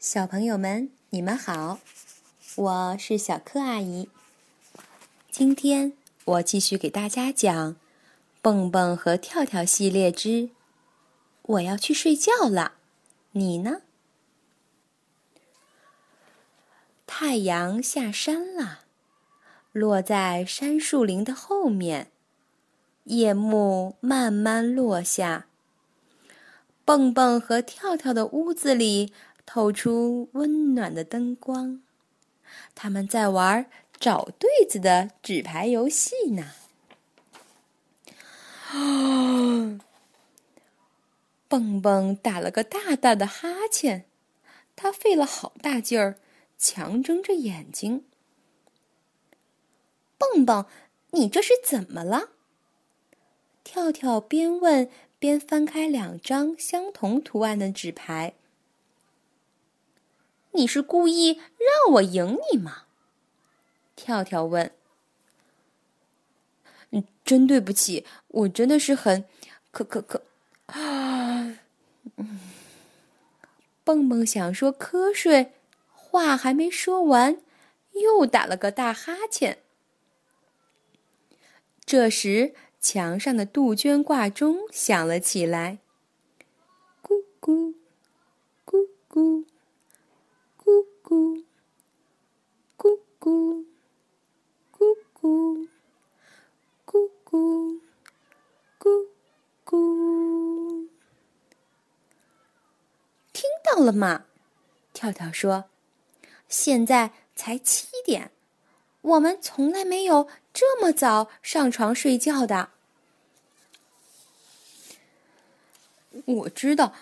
小朋友们，你们好，我是小柯阿姨。今天我继续给大家讲《蹦蹦和跳跳》系列之《我要去睡觉了》，你呢？太阳下山了，落在杉树林的后面，夜幕慢慢落下。蹦蹦和跳跳的屋子里。透出温暖的灯光，他们在玩找对子的纸牌游戏呢。啊！蹦蹦打了个大大的哈欠，他费了好大劲儿，强睁着眼睛。蹦蹦，你这是怎么了？跳跳边问边翻开两张相同图案的纸牌。你是故意让我赢你吗？跳跳问。嗯，真对不起，我真的是很，可可可啊！蹦蹦想说瞌睡，话还没说完，又打了个大哈欠。这时，墙上的杜鹃挂钟响了起来，咕咕咕咕。咕咕咕咕咕咕咕咕，听到了吗？跳跳说：“现在才七点，我们从来没有这么早上床睡觉的。”我知道，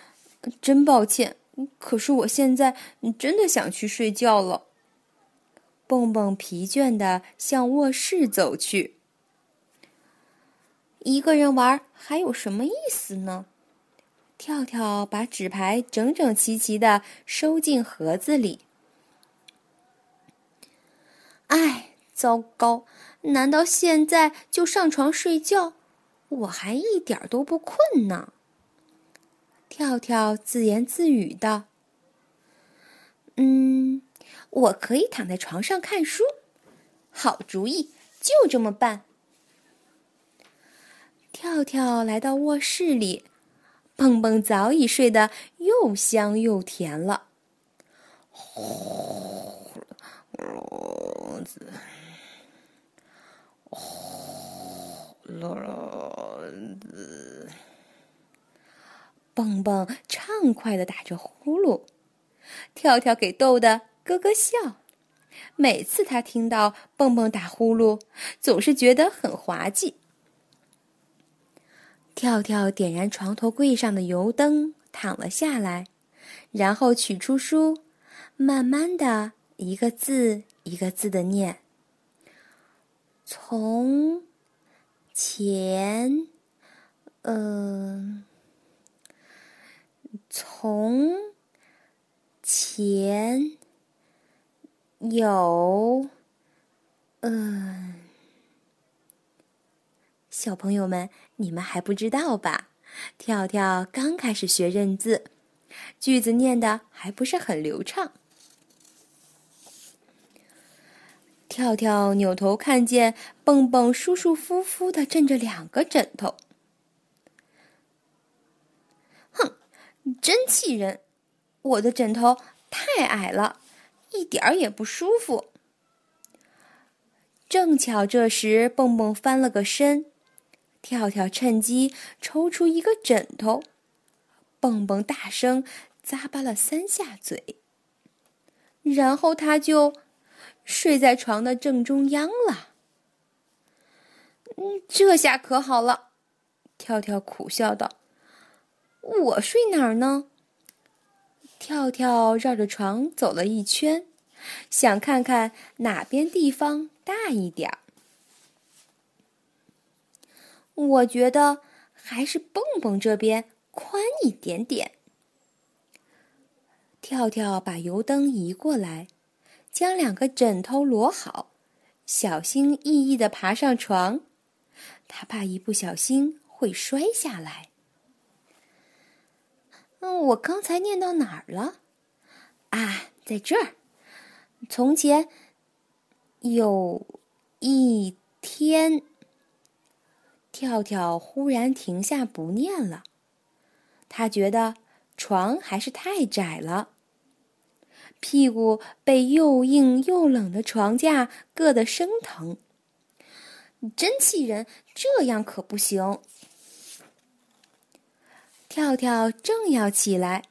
真抱歉。可是我现在真的想去睡觉了。蹦蹦疲倦的向卧室走去。一个人玩还有什么意思呢？跳跳把纸牌整整齐齐的收进盒子里。哎，糟糕！难道现在就上床睡觉？我还一点都不困呢。跳跳自言自语道：“嗯，我可以躺在床上看书。好主意，就这么办。”跳跳来到卧室里，蹦蹦早已睡得又香又甜了。子，呼，罗子。蹦蹦畅快的打着呼噜，跳跳给逗得咯咯笑。每次他听到蹦蹦打呼噜，总是觉得很滑稽。跳跳点燃床头柜上的油灯，躺了下来，然后取出书，慢慢的一个字一个字的念：从前，嗯。从前有，嗯，小朋友们，你们还不知道吧？跳跳刚开始学认字，句子念的还不是很流畅。跳跳扭头看见蹦蹦舒舒服服的枕着两个枕头。真气人！我的枕头太矮了，一点儿也不舒服。正巧这时，蹦蹦翻了个身，跳跳趁机抽出一个枕头，蹦蹦大声咂巴了三下嘴，然后他就睡在床的正中央了。嗯，这下可好了，跳跳苦笑道。我睡哪儿呢？跳跳绕着床走了一圈，想看看哪边地方大一点儿。我觉得还是蹦蹦这边宽一点点。跳跳把油灯移过来，将两个枕头摞好，小心翼翼的爬上床。他怕一不小心会摔下来。嗯，我刚才念到哪儿了？啊，在这儿。从前有一天，跳跳忽然停下不念了。他觉得床还是太窄了，屁股被又硬又冷的床架硌得生疼。真气人！这样可不行。跳跳正要起来，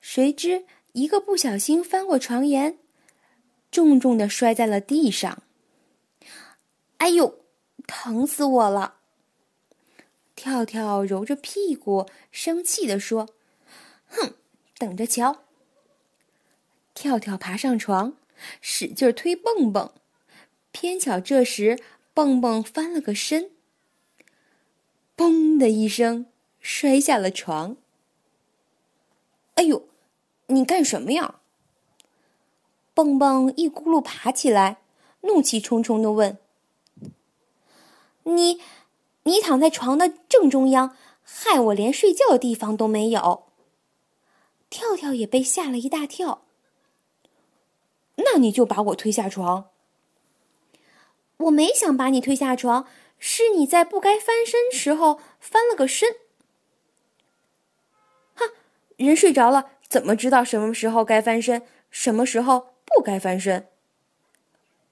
谁知一个不小心翻过床沿，重重的摔在了地上。哎呦，疼死我了！跳跳揉着屁股，生气地说：“哼，等着瞧！”跳跳爬上床，使劲推蹦蹦。偏巧这时，蹦蹦翻了个身，嘣的一声摔下了床。哎呦，你干什么呀？蹦蹦一咕噜爬起来，怒气冲冲的问：“你，你躺在床的正中央，害我连睡觉的地方都没有。”跳跳也被吓了一大跳。那你就把我推下床。我没想把你推下床，是你在不该翻身时候翻了个身。人睡着了怎么知道什么时候该翻身，什么时候不该翻身？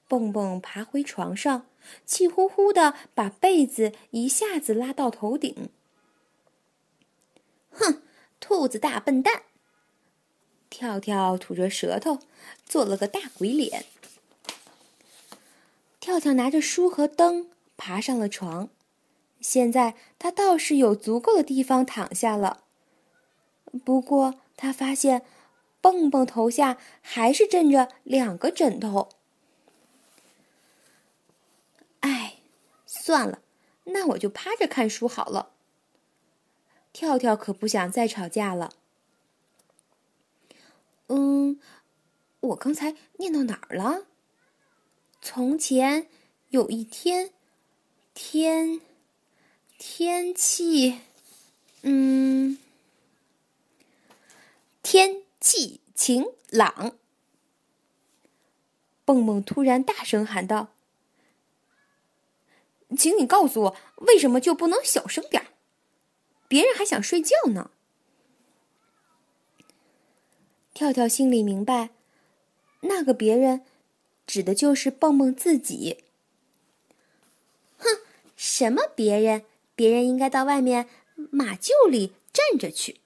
蹦蹦爬回床上，气呼呼的把被子一下子拉到头顶。哼，兔子大笨蛋！跳跳吐着舌头，做了个大鬼脸。跳跳拿着书和灯爬上了床，现在他倒是有足够的地方躺下了。不过他发现，蹦蹦头下还是枕着两个枕头。哎，算了，那我就趴着看书好了。跳跳可不想再吵架了。嗯，我刚才念到哪儿了？从前有一天，天天气，嗯，天气晴朗。蹦蹦突然大声喊道：“请你告诉我，为什么就不能小声点儿？别人还想睡觉呢。”跳跳心里明白，那个别人。指的就是蹦蹦自己。哼，什么别人？别人应该到外面马厩里站着去。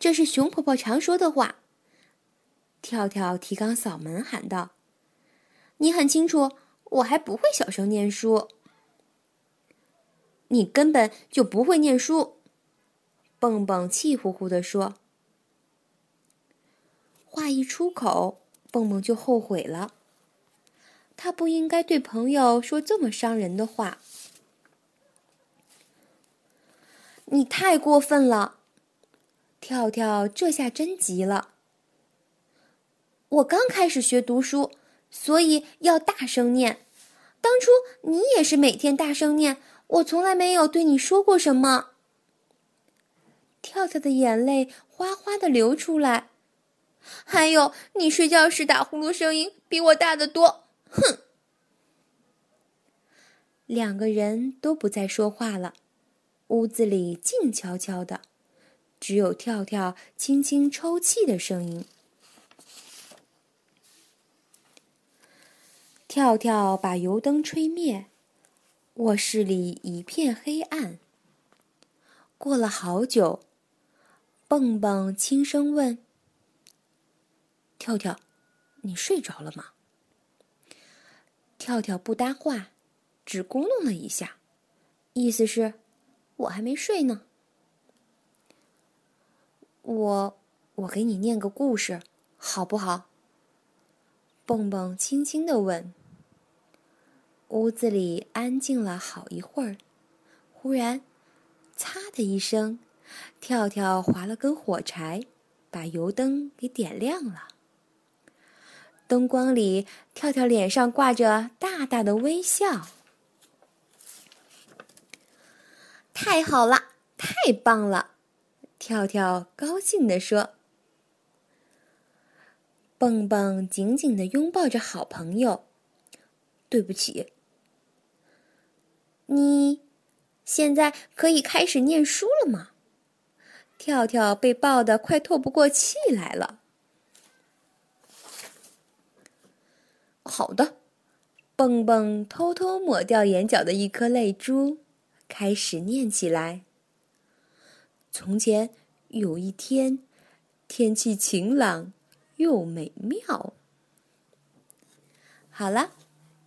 这是熊婆婆常说的话。跳跳提纲扫门喊道：“你很清楚，我还不会小声念书。你根本就不会念书。”蹦蹦气呼呼地说。话一出口。蹦蹦就后悔了，他不应该对朋友说这么伤人的话。你太过分了，跳跳这下真急了。我刚开始学读书，所以要大声念。当初你也是每天大声念，我从来没有对你说过什么。跳跳的眼泪哗哗的流出来。还有，你睡觉时打呼噜声音比我大得多。哼！两个人都不再说话了，屋子里静悄悄的，只有跳跳轻轻抽泣的声音。跳跳把油灯吹灭，卧室里一片黑暗。过了好久，蹦蹦轻声问。跳跳，你睡着了吗？跳跳不搭话，只咕哝了一下，意思是，我还没睡呢。我，我给你念个故事，好不好？蹦蹦轻轻的问。屋子里安静了好一会儿，忽然，嚓的一声，跳跳划了根火柴，把油灯给点亮了。灯光里，跳跳脸上挂着大大的微笑。太好了，太棒了！跳跳高兴地说。蹦蹦紧紧的拥抱着好朋友。对不起，你现在可以开始念书了吗？跳跳被抱得快透不过气来了。好的，蹦蹦偷偷抹掉眼角的一颗泪珠，开始念起来。从前有一天，天气晴朗又美妙。好了，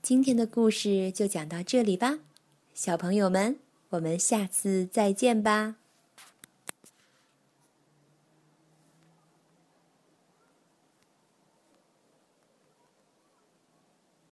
今天的故事就讲到这里吧，小朋友们，我们下次再见吧。